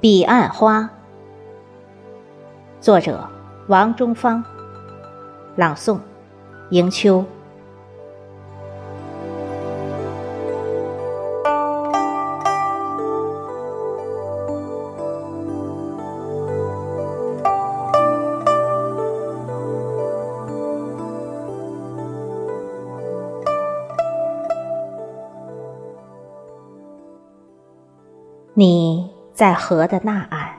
彼岸花，作者王中芳，朗诵迎秋。你在河的那岸，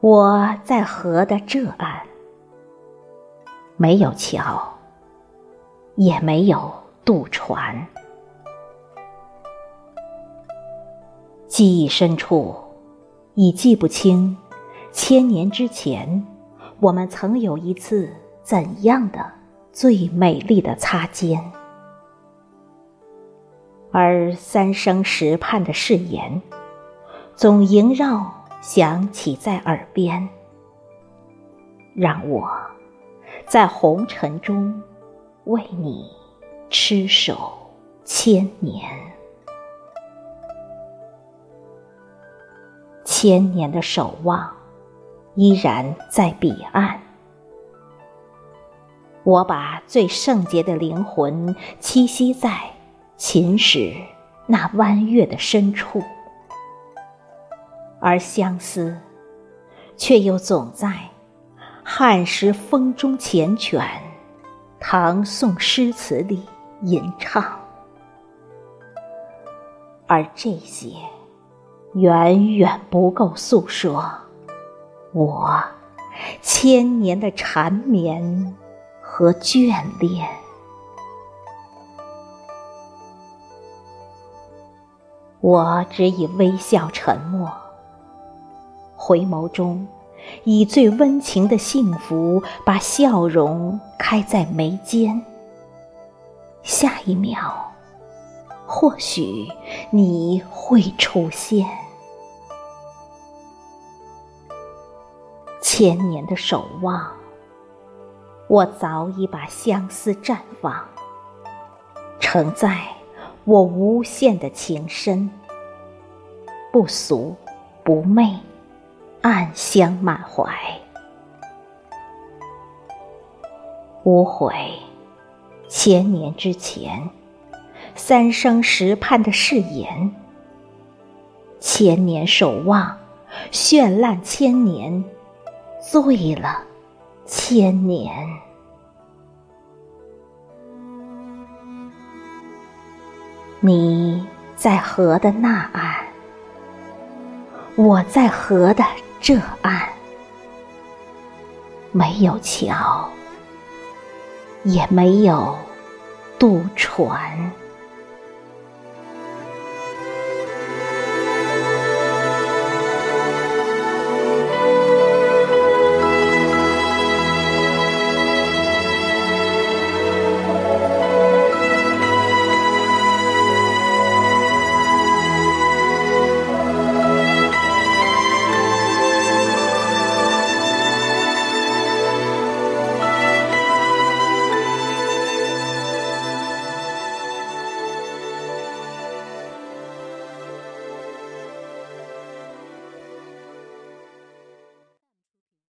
我在河的这岸。没有桥，也没有渡船。记忆深处，已记不清千年之前，我们曾有一次怎样的最美丽的擦肩。而三生石畔的誓言，总萦绕响起在耳边，让我在红尘中为你痴守千年。千年的守望，依然在彼岸。我把最圣洁的灵魂栖息在。秦时那弯月的深处，而相思，却又总在汉时风中缱绻，唐宋诗词里吟唱。而这些，远远不够诉说我千年的缠绵和眷恋。我只以微笑沉默，回眸中，以最温情的幸福，把笑容开在眉间。下一秒，或许你会出现。千年的守望，我早已把相思绽放，承载。我无限的情深，不俗不媚，暗香满怀。无悔千年之前，三生石畔的誓言；千年守望，绚烂千年，醉了千年。你在河的那岸，我在河的这岸。没有桥，也没有渡船。